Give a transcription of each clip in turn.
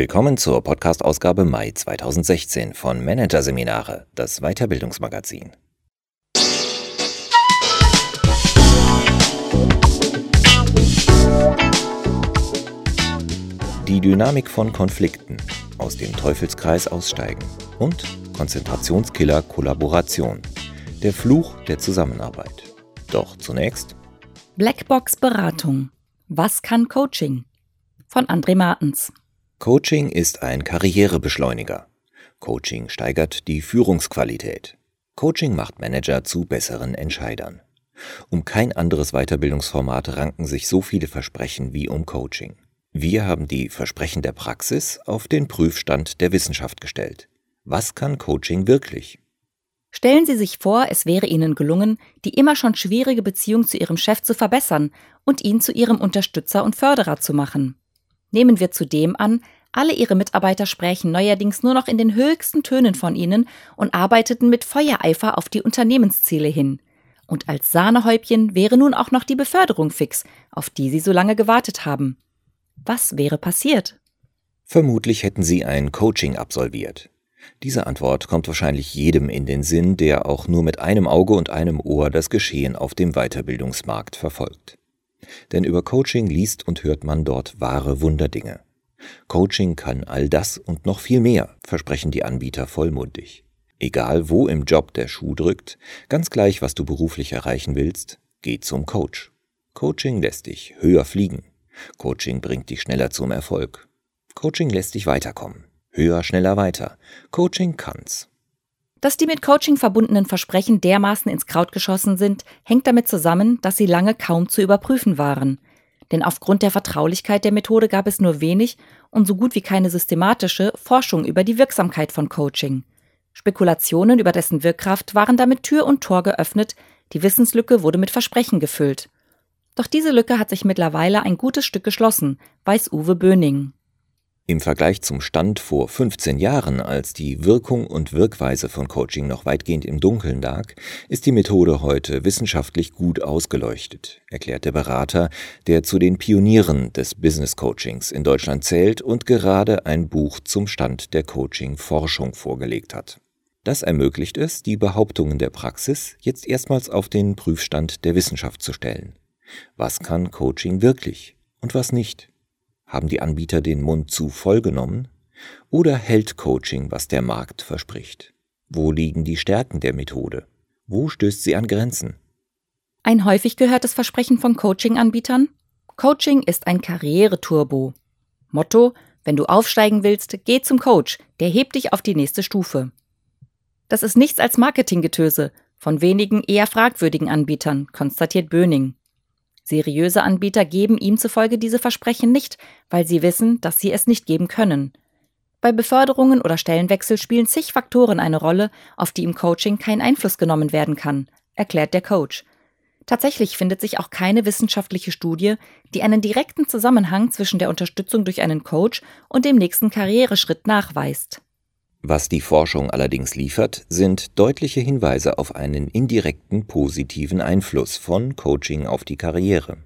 Willkommen zur Podcast-Ausgabe Mai 2016 von Managerseminare, das Weiterbildungsmagazin. Die Dynamik von Konflikten, aus dem Teufelskreis aussteigen und Konzentrationskiller Kollaboration, der Fluch der Zusammenarbeit. Doch zunächst Blackbox Beratung. Was kann Coaching? Von André Martens. Coaching ist ein Karrierebeschleuniger. Coaching steigert die Führungsqualität. Coaching macht Manager zu besseren Entscheidern. Um kein anderes Weiterbildungsformat ranken sich so viele Versprechen wie um Coaching. Wir haben die Versprechen der Praxis auf den Prüfstand der Wissenschaft gestellt. Was kann Coaching wirklich? Stellen Sie sich vor, es wäre Ihnen gelungen, die immer schon schwierige Beziehung zu Ihrem Chef zu verbessern und ihn zu Ihrem Unterstützer und Förderer zu machen. Nehmen wir zudem an, alle ihre Mitarbeiter sprächen neuerdings nur noch in den höchsten Tönen von ihnen und arbeiteten mit Feuereifer auf die Unternehmensziele hin. Und als Sahnehäubchen wäre nun auch noch die Beförderung fix, auf die sie so lange gewartet haben. Was wäre passiert? Vermutlich hätten sie ein Coaching absolviert. Diese Antwort kommt wahrscheinlich jedem in den Sinn, der auch nur mit einem Auge und einem Ohr das Geschehen auf dem Weiterbildungsmarkt verfolgt. Denn über Coaching liest und hört man dort wahre Wunderdinge. Coaching kann all das und noch viel mehr, versprechen die Anbieter vollmundig. Egal wo im Job der Schuh drückt, ganz gleich, was du beruflich erreichen willst, geh zum Coach. Coaching lässt dich höher fliegen. Coaching bringt dich schneller zum Erfolg. Coaching lässt dich weiterkommen. Höher, schneller, weiter. Coaching kann's. Dass die mit Coaching verbundenen Versprechen dermaßen ins Kraut geschossen sind, hängt damit zusammen, dass sie lange kaum zu überprüfen waren. Denn aufgrund der Vertraulichkeit der Methode gab es nur wenig und so gut wie keine systematische Forschung über die Wirksamkeit von Coaching. Spekulationen über dessen Wirkkraft waren damit Tür und Tor geöffnet, die Wissenslücke wurde mit Versprechen gefüllt. Doch diese Lücke hat sich mittlerweile ein gutes Stück geschlossen, weiß Uwe Böning. Im Vergleich zum Stand vor 15 Jahren, als die Wirkung und Wirkweise von Coaching noch weitgehend im Dunkeln lag, ist die Methode heute wissenschaftlich gut ausgeleuchtet, erklärt der Berater, der zu den Pionieren des Business Coachings in Deutschland zählt und gerade ein Buch zum Stand der Coaching-Forschung vorgelegt hat. Das ermöglicht es, die Behauptungen der Praxis jetzt erstmals auf den Prüfstand der Wissenschaft zu stellen. Was kann Coaching wirklich und was nicht? Haben die Anbieter den Mund zu voll genommen? Oder hält Coaching, was der Markt verspricht? Wo liegen die Stärken der Methode? Wo stößt sie an Grenzen? Ein häufig gehörtes Versprechen von Coaching-Anbietern? Coaching ist ein Karriereturbo. Motto: Wenn du aufsteigen willst, geh zum Coach, der hebt dich auf die nächste Stufe. Das ist nichts als Marketinggetöse von wenigen eher fragwürdigen Anbietern, konstatiert Böning. Seriöse Anbieter geben ihm zufolge diese Versprechen nicht, weil sie wissen, dass sie es nicht geben können. Bei Beförderungen oder Stellenwechsel spielen zig Faktoren eine Rolle, auf die im Coaching kein Einfluss genommen werden kann, erklärt der Coach. Tatsächlich findet sich auch keine wissenschaftliche Studie, die einen direkten Zusammenhang zwischen der Unterstützung durch einen Coach und dem nächsten Karriereschritt nachweist. Was die Forschung allerdings liefert, sind deutliche Hinweise auf einen indirekten positiven Einfluss von Coaching auf die Karriere.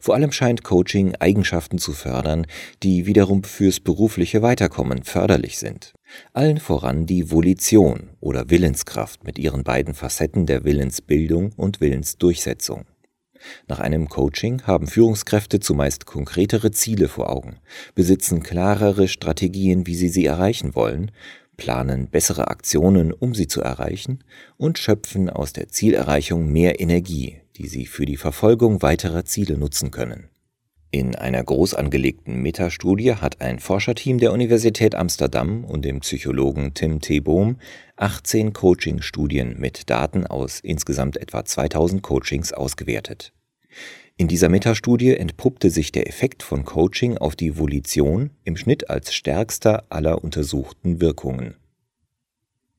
Vor allem scheint Coaching Eigenschaften zu fördern, die wiederum fürs berufliche Weiterkommen förderlich sind. Allen voran die Volition oder Willenskraft mit ihren beiden Facetten der Willensbildung und Willensdurchsetzung. Nach einem Coaching haben Führungskräfte zumeist konkretere Ziele vor Augen, besitzen klarere Strategien, wie sie sie erreichen wollen, planen bessere Aktionen, um sie zu erreichen und schöpfen aus der Zielerreichung mehr Energie, die sie für die Verfolgung weiterer Ziele nutzen können. In einer groß angelegten Metastudie hat ein Forscherteam der Universität Amsterdam und dem Psychologen Tim T. Bohm 18 Coaching-Studien mit Daten aus insgesamt etwa 2000 Coachings ausgewertet. In dieser Metastudie entpuppte sich der Effekt von Coaching auf die Volition im Schnitt als stärkster aller untersuchten Wirkungen.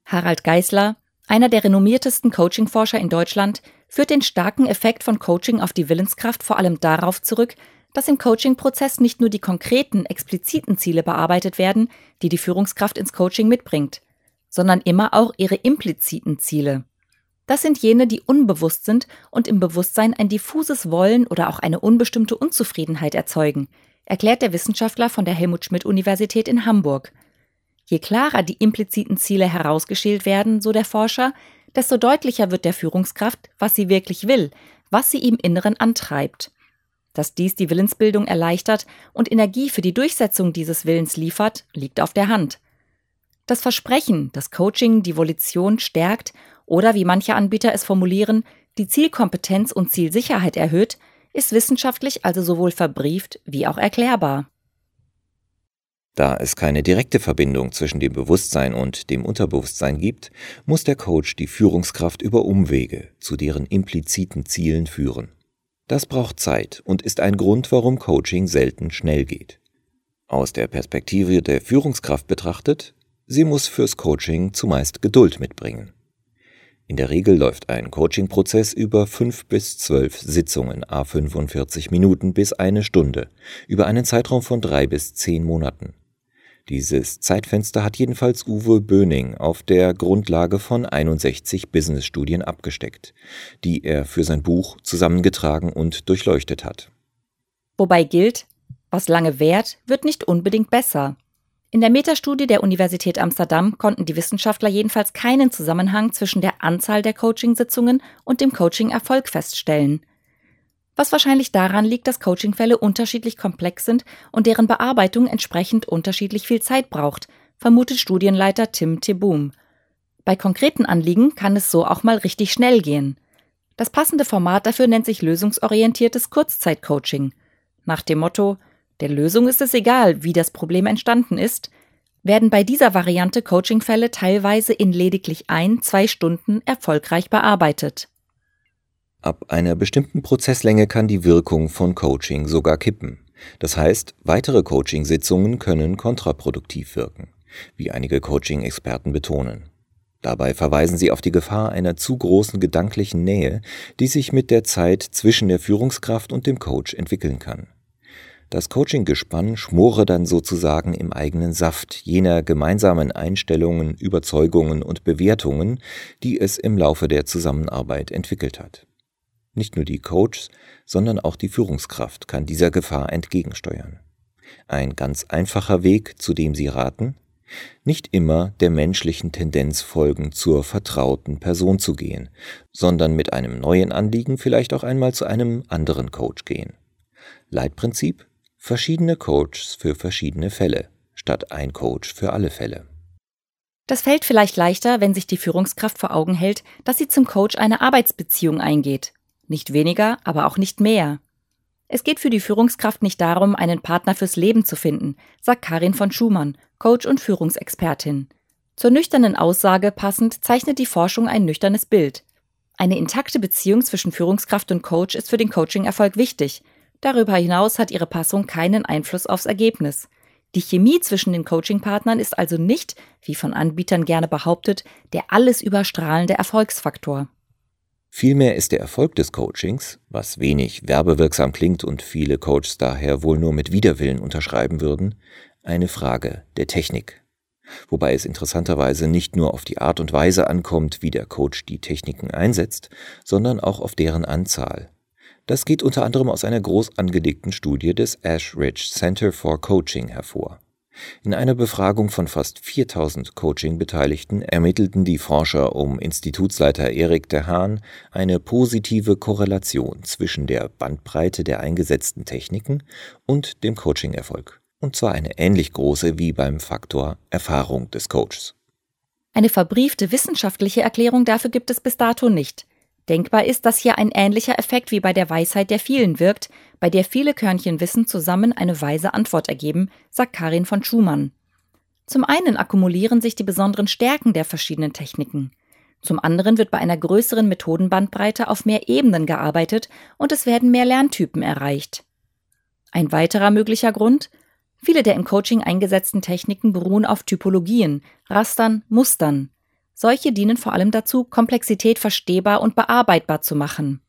Harald Geisler, einer der renommiertesten Coaching-Forscher in Deutschland, führt den starken Effekt von Coaching auf die Willenskraft vor allem darauf zurück, dass im Coaching-Prozess nicht nur die konkreten, expliziten Ziele bearbeitet werden, die die Führungskraft ins Coaching mitbringt, sondern immer auch ihre impliziten Ziele. Das sind jene, die unbewusst sind und im Bewusstsein ein diffuses Wollen oder auch eine unbestimmte Unzufriedenheit erzeugen, erklärt der Wissenschaftler von der Helmut Schmidt Universität in Hamburg. Je klarer die impliziten Ziele herausgeschält werden, so der Forscher, desto deutlicher wird der Führungskraft, was sie wirklich will, was sie im Inneren antreibt. Dass dies die Willensbildung erleichtert und Energie für die Durchsetzung dieses Willens liefert, liegt auf der Hand. Das Versprechen, dass Coaching die Volition stärkt oder wie manche Anbieter es formulieren, die Zielkompetenz und Zielsicherheit erhöht, ist wissenschaftlich also sowohl verbrieft wie auch erklärbar. Da es keine direkte Verbindung zwischen dem Bewusstsein und dem Unterbewusstsein gibt, muss der Coach die Führungskraft über Umwege zu deren impliziten Zielen führen. Das braucht Zeit und ist ein Grund, warum Coaching selten schnell geht. Aus der Perspektive der Führungskraft betrachtet Sie muss fürs Coaching zumeist Geduld mitbringen. In der Regel läuft ein Coaching-Prozess über fünf bis zwölf Sitzungen a 45 Minuten bis eine Stunde über einen Zeitraum von drei bis zehn Monaten. Dieses Zeitfenster hat jedenfalls Uwe Böning auf der Grundlage von 61 Business-Studien abgesteckt, die er für sein Buch zusammengetragen und durchleuchtet hat. Wobei gilt, was lange währt, wird nicht unbedingt besser. In der Metastudie der Universität Amsterdam konnten die Wissenschaftler jedenfalls keinen Zusammenhang zwischen der Anzahl der Coachingsitzungen und dem Coaching-Erfolg feststellen. Was wahrscheinlich daran liegt, dass Coachingfälle unterschiedlich komplex sind und deren Bearbeitung entsprechend unterschiedlich viel Zeit braucht, vermutet Studienleiter Tim Teboom. Bei konkreten Anliegen kann es so auch mal richtig schnell gehen. Das passende Format dafür nennt sich lösungsorientiertes Kurzzeitcoaching. Nach dem Motto der Lösung ist es egal, wie das Problem entstanden ist, werden bei dieser Variante Coachingfälle teilweise in lediglich ein, zwei Stunden erfolgreich bearbeitet. Ab einer bestimmten Prozesslänge kann die Wirkung von Coaching sogar kippen. Das heißt, weitere Coaching-Sitzungen können kontraproduktiv wirken, wie einige Coaching-Experten betonen. Dabei verweisen sie auf die Gefahr einer zu großen gedanklichen Nähe, die sich mit der Zeit zwischen der Führungskraft und dem Coach entwickeln kann. Das Coaching-Gespann schmore dann sozusagen im eigenen Saft jener gemeinsamen Einstellungen, Überzeugungen und Bewertungen, die es im Laufe der Zusammenarbeit entwickelt hat. Nicht nur die Coaches, sondern auch die Führungskraft kann dieser Gefahr entgegensteuern. Ein ganz einfacher Weg, zu dem Sie raten? Nicht immer der menschlichen Tendenz folgen, zur vertrauten Person zu gehen, sondern mit einem neuen Anliegen vielleicht auch einmal zu einem anderen Coach gehen. Leitprinzip Verschiedene Coaches für verschiedene Fälle, statt ein Coach für alle Fälle. Das fällt vielleicht leichter, wenn sich die Führungskraft vor Augen hält, dass sie zum Coach eine Arbeitsbeziehung eingeht. Nicht weniger, aber auch nicht mehr. Es geht für die Führungskraft nicht darum, einen Partner fürs Leben zu finden, sagt Karin von Schumann, Coach und Führungsexpertin. Zur nüchternen Aussage passend zeichnet die Forschung ein nüchternes Bild. Eine intakte Beziehung zwischen Führungskraft und Coach ist für den Coaching-Erfolg wichtig, Darüber hinaus hat ihre Passung keinen Einfluss aufs Ergebnis. Die Chemie zwischen den Coaching-Partnern ist also nicht, wie von Anbietern gerne behauptet, der alles überstrahlende Erfolgsfaktor. Vielmehr ist der Erfolg des Coachings, was wenig werbewirksam klingt und viele Coaches daher wohl nur mit Widerwillen unterschreiben würden, eine Frage der Technik. Wobei es interessanterweise nicht nur auf die Art und Weise ankommt, wie der Coach die Techniken einsetzt, sondern auch auf deren Anzahl. Das geht unter anderem aus einer groß angelegten Studie des Ash Ridge Center for Coaching hervor. In einer Befragung von fast 4000 Coaching-Beteiligten ermittelten die Forscher um Institutsleiter Erik de Haan eine positive Korrelation zwischen der Bandbreite der eingesetzten Techniken und dem Coaching-Erfolg. Und zwar eine ähnlich große wie beim Faktor Erfahrung des Coaches. Eine verbriefte wissenschaftliche Erklärung dafür gibt es bis dato nicht. Denkbar ist, dass hier ein ähnlicher Effekt wie bei der Weisheit der vielen wirkt, bei der viele Körnchen Wissen zusammen eine weise Antwort ergeben, sagt Karin von Schumann. Zum einen akkumulieren sich die besonderen Stärken der verschiedenen Techniken. Zum anderen wird bei einer größeren Methodenbandbreite auf mehr Ebenen gearbeitet und es werden mehr Lerntypen erreicht. Ein weiterer möglicher Grund? Viele der im Coaching eingesetzten Techniken beruhen auf Typologien, Rastern, Mustern. Solche dienen vor allem dazu, Komplexität verstehbar und bearbeitbar zu machen.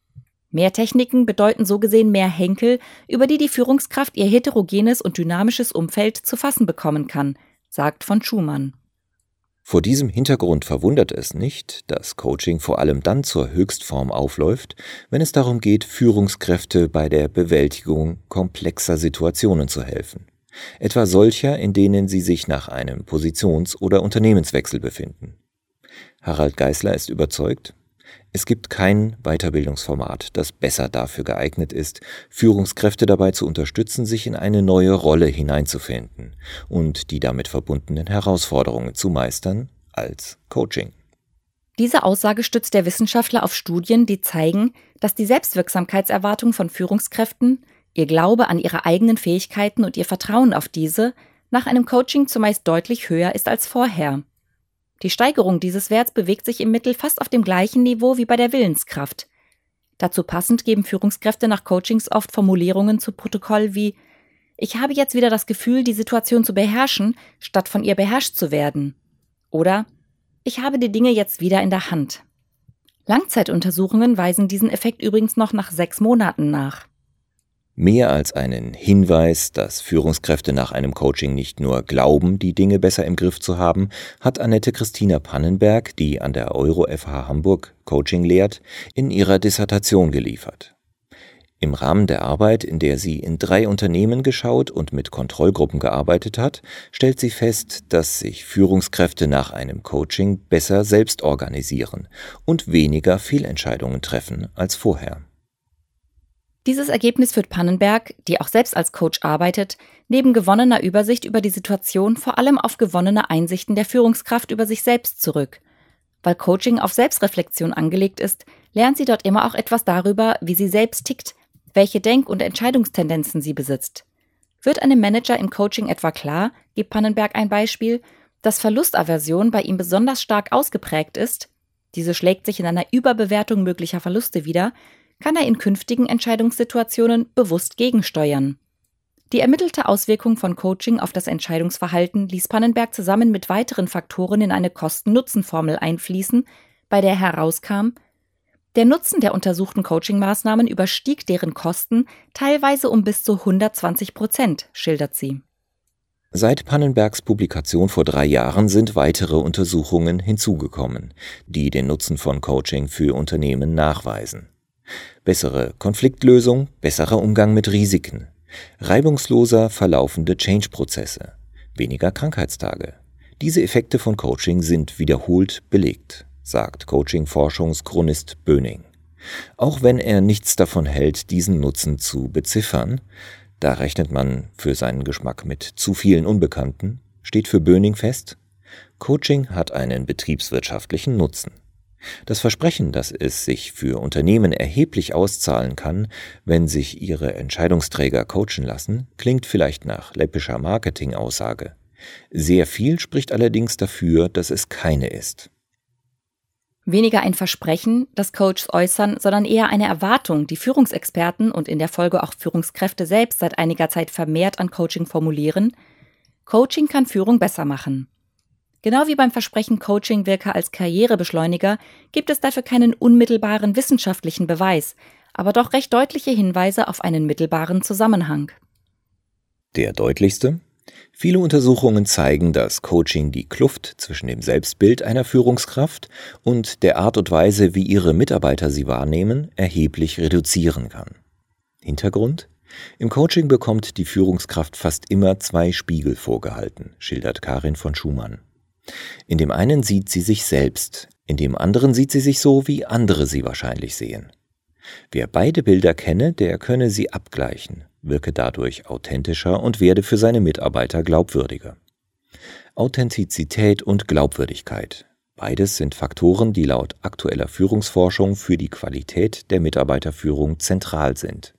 Mehr Techniken bedeuten so gesehen mehr Henkel, über die die Führungskraft ihr heterogenes und dynamisches Umfeld zu fassen bekommen kann, sagt von Schumann. Vor diesem Hintergrund verwundert es nicht, dass Coaching vor allem dann zur Höchstform aufläuft, wenn es darum geht, Führungskräfte bei der Bewältigung komplexer Situationen zu helfen. Etwa solcher, in denen sie sich nach einem Positions- oder Unternehmenswechsel befinden. Harald Geisler ist überzeugt, es gibt kein Weiterbildungsformat, das besser dafür geeignet ist, Führungskräfte dabei zu unterstützen, sich in eine neue Rolle hineinzufinden und die damit verbundenen Herausforderungen zu meistern, als Coaching. Diese Aussage stützt der Wissenschaftler auf Studien, die zeigen, dass die Selbstwirksamkeitserwartung von Führungskräften, ihr Glaube an ihre eigenen Fähigkeiten und ihr Vertrauen auf diese nach einem Coaching zumeist deutlich höher ist als vorher. Die Steigerung dieses Werts bewegt sich im Mittel fast auf dem gleichen Niveau wie bei der Willenskraft. Dazu passend geben Führungskräfte nach Coachings oft Formulierungen zu Protokoll wie Ich habe jetzt wieder das Gefühl, die Situation zu beherrschen, statt von ihr beherrscht zu werden. Oder Ich habe die Dinge jetzt wieder in der Hand. Langzeituntersuchungen weisen diesen Effekt übrigens noch nach sechs Monaten nach. Mehr als einen Hinweis, dass Führungskräfte nach einem Coaching nicht nur glauben, die Dinge besser im Griff zu haben, hat Annette Christina Pannenberg, die an der Euro FH Hamburg Coaching lehrt, in ihrer Dissertation geliefert. Im Rahmen der Arbeit, in der sie in drei Unternehmen geschaut und mit Kontrollgruppen gearbeitet hat, stellt sie fest, dass sich Führungskräfte nach einem Coaching besser selbst organisieren und weniger Fehlentscheidungen treffen als vorher. Dieses Ergebnis führt Pannenberg, die auch selbst als Coach arbeitet, neben gewonnener Übersicht über die Situation vor allem auf gewonnene Einsichten der Führungskraft über sich selbst zurück. Weil Coaching auf Selbstreflexion angelegt ist, lernt sie dort immer auch etwas darüber, wie sie selbst tickt, welche Denk- und Entscheidungstendenzen sie besitzt. Wird einem Manager im Coaching etwa klar, gibt Pannenberg ein Beispiel, dass Verlustaversion bei ihm besonders stark ausgeprägt ist, diese schlägt sich in einer Überbewertung möglicher Verluste wieder, kann er in künftigen Entscheidungssituationen bewusst gegensteuern. Die ermittelte Auswirkung von Coaching auf das Entscheidungsverhalten ließ Pannenberg zusammen mit weiteren Faktoren in eine Kosten-Nutzen-Formel einfließen, bei der herauskam, der Nutzen der untersuchten Coaching-Maßnahmen überstieg deren Kosten teilweise um bis zu 120 Prozent, schildert sie. Seit Pannenbergs Publikation vor drei Jahren sind weitere Untersuchungen hinzugekommen, die den Nutzen von Coaching für Unternehmen nachweisen. Bessere Konfliktlösung, besserer Umgang mit Risiken, reibungsloser verlaufende Change-Prozesse, weniger Krankheitstage. Diese Effekte von Coaching sind wiederholt belegt, sagt Coaching-Forschungschronist Böning. Auch wenn er nichts davon hält, diesen Nutzen zu beziffern, da rechnet man für seinen Geschmack mit zu vielen Unbekannten, steht für Böning fest, Coaching hat einen betriebswirtschaftlichen Nutzen. Das Versprechen, dass es sich für Unternehmen erheblich auszahlen kann, wenn sich ihre Entscheidungsträger coachen lassen, klingt vielleicht nach läppischer Marketingaussage. Sehr viel spricht allerdings dafür, dass es keine ist. Weniger ein Versprechen, das Coaches äußern, sondern eher eine Erwartung, die Führungsexperten und in der Folge auch Führungskräfte selbst seit einiger Zeit vermehrt an Coaching formulieren. Coaching kann Führung besser machen. Genau wie beim Versprechen Coaching wirke als Karrierebeschleuniger, gibt es dafür keinen unmittelbaren wissenschaftlichen Beweis, aber doch recht deutliche Hinweise auf einen mittelbaren Zusammenhang. Der deutlichste? Viele Untersuchungen zeigen, dass Coaching die Kluft zwischen dem Selbstbild einer Führungskraft und der Art und Weise, wie ihre Mitarbeiter sie wahrnehmen, erheblich reduzieren kann. Hintergrund? Im Coaching bekommt die Führungskraft fast immer zwei Spiegel vorgehalten, schildert Karin von Schumann. In dem einen sieht sie sich selbst, in dem anderen sieht sie sich so, wie andere sie wahrscheinlich sehen. Wer beide Bilder kenne, der könne sie abgleichen, wirke dadurch authentischer und werde für seine Mitarbeiter glaubwürdiger. Authentizität und Glaubwürdigkeit. Beides sind Faktoren, die laut aktueller Führungsforschung für die Qualität der Mitarbeiterführung zentral sind.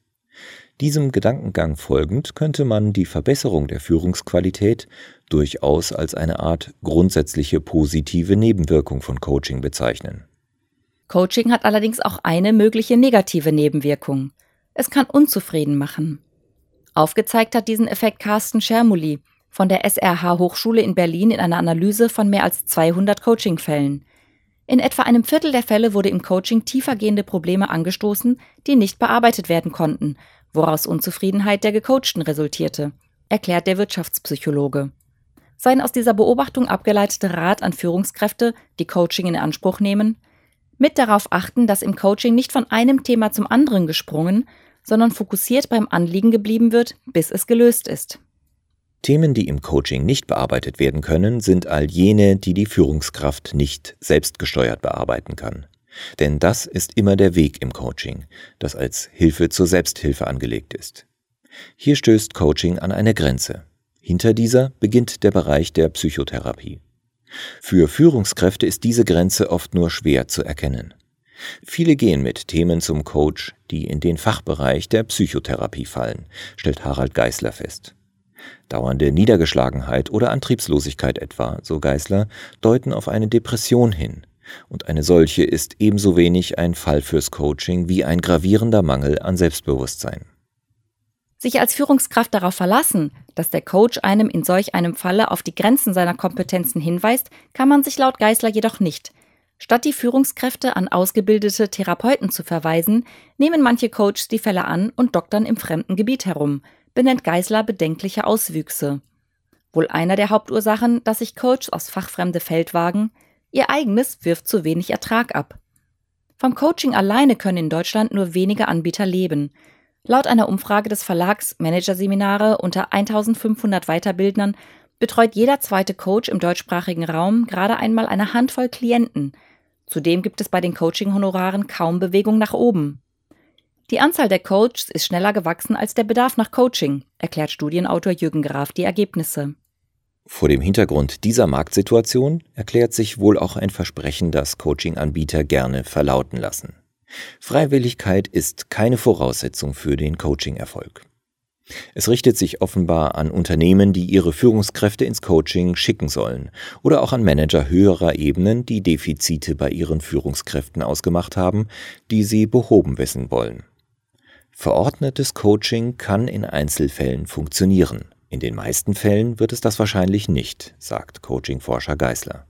Diesem Gedankengang folgend könnte man die Verbesserung der Führungsqualität durchaus als eine Art grundsätzliche positive Nebenwirkung von Coaching bezeichnen. Coaching hat allerdings auch eine mögliche negative Nebenwirkung. Es kann unzufrieden machen. Aufgezeigt hat diesen Effekt Carsten Schermuli von der SRH Hochschule in Berlin in einer Analyse von mehr als 200 Coachingfällen. In etwa einem Viertel der Fälle wurde im Coaching tiefergehende Probleme angestoßen, die nicht bearbeitet werden konnten woraus Unzufriedenheit der Gecoachten resultierte, erklärt der Wirtschaftspsychologe. Sein aus dieser Beobachtung abgeleitete Rat an Führungskräfte, die Coaching in Anspruch nehmen, mit darauf achten, dass im Coaching nicht von einem Thema zum anderen gesprungen, sondern fokussiert beim Anliegen geblieben wird, bis es gelöst ist. Themen, die im Coaching nicht bearbeitet werden können, sind all jene, die die Führungskraft nicht selbstgesteuert bearbeiten kann. Denn das ist immer der Weg im Coaching, das als Hilfe zur Selbsthilfe angelegt ist. Hier stößt Coaching an eine Grenze. Hinter dieser beginnt der Bereich der Psychotherapie. Für Führungskräfte ist diese Grenze oft nur schwer zu erkennen. Viele gehen mit Themen zum Coach, die in den Fachbereich der Psychotherapie fallen, stellt Harald Geisler fest. Dauernde Niedergeschlagenheit oder Antriebslosigkeit etwa, so Geisler, deuten auf eine Depression hin, und eine solche ist ebenso wenig ein Fall fürs Coaching wie ein gravierender Mangel an Selbstbewusstsein. Sich als Führungskraft darauf verlassen, dass der Coach einem in solch einem Falle auf die Grenzen seiner Kompetenzen hinweist, kann man sich laut Geisler jedoch nicht. Statt die Führungskräfte an ausgebildete Therapeuten zu verweisen, nehmen manche Coaches die Fälle an und doktern im fremden Gebiet herum, benennt Geisler bedenkliche Auswüchse. Wohl einer der Hauptursachen, dass sich Coaches aus fachfremde Feld wagen, ihr eigenes wirft zu wenig Ertrag ab. Vom Coaching alleine können in Deutschland nur wenige Anbieter leben. Laut einer Umfrage des Verlags Managerseminare unter 1500 Weiterbildnern betreut jeder zweite Coach im deutschsprachigen Raum gerade einmal eine Handvoll Klienten. Zudem gibt es bei den Coaching-Honoraren kaum Bewegung nach oben. Die Anzahl der Coaches ist schneller gewachsen als der Bedarf nach Coaching, erklärt Studienautor Jürgen Graf die Ergebnisse. Vor dem Hintergrund dieser Marktsituation erklärt sich wohl auch ein Versprechen, das Coaching-Anbieter gerne verlauten lassen. Freiwilligkeit ist keine Voraussetzung für den Coaching-Erfolg. Es richtet sich offenbar an Unternehmen, die ihre Führungskräfte ins Coaching schicken sollen, oder auch an Manager höherer Ebenen, die Defizite bei ihren Führungskräften ausgemacht haben, die sie behoben wissen wollen. Verordnetes Coaching kann in Einzelfällen funktionieren. In den meisten Fällen wird es das wahrscheinlich nicht, sagt Coaching-Forscher Geisler.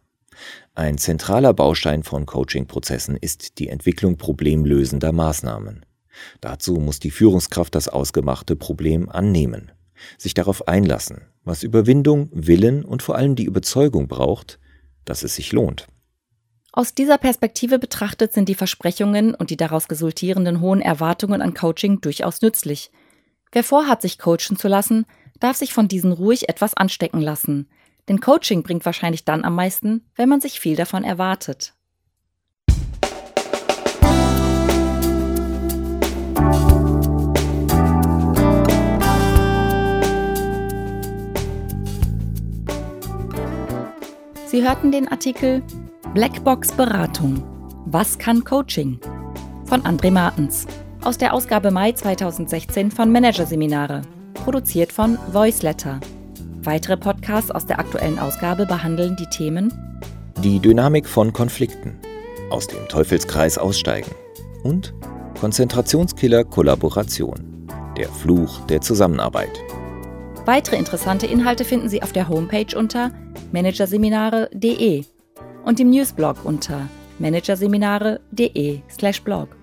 Ein zentraler Baustein von Coaching-Prozessen ist die Entwicklung problemlösender Maßnahmen. Dazu muss die Führungskraft das ausgemachte Problem annehmen, sich darauf einlassen, was Überwindung, Willen und vor allem die Überzeugung braucht, dass es sich lohnt. Aus dieser Perspektive betrachtet sind die Versprechungen und die daraus resultierenden hohen Erwartungen an Coaching durchaus nützlich. Wer vorhat, sich coachen zu lassen, darf sich von diesen ruhig etwas anstecken lassen, denn Coaching bringt wahrscheinlich dann am meisten, wenn man sich viel davon erwartet. Sie hörten den Artikel Blackbox Beratung. Was kann Coaching? Von André Martens aus der Ausgabe Mai 2016 von Managerseminare, produziert von Voiceletter. Weitere Podcasts aus der aktuellen Ausgabe behandeln die Themen Die Dynamik von Konflikten, aus dem Teufelskreis aussteigen und Konzentrationskiller Kollaboration, der Fluch der Zusammenarbeit. Weitere interessante Inhalte finden Sie auf der Homepage unter managerseminare.de und im Newsblog unter managerseminare.de/blog.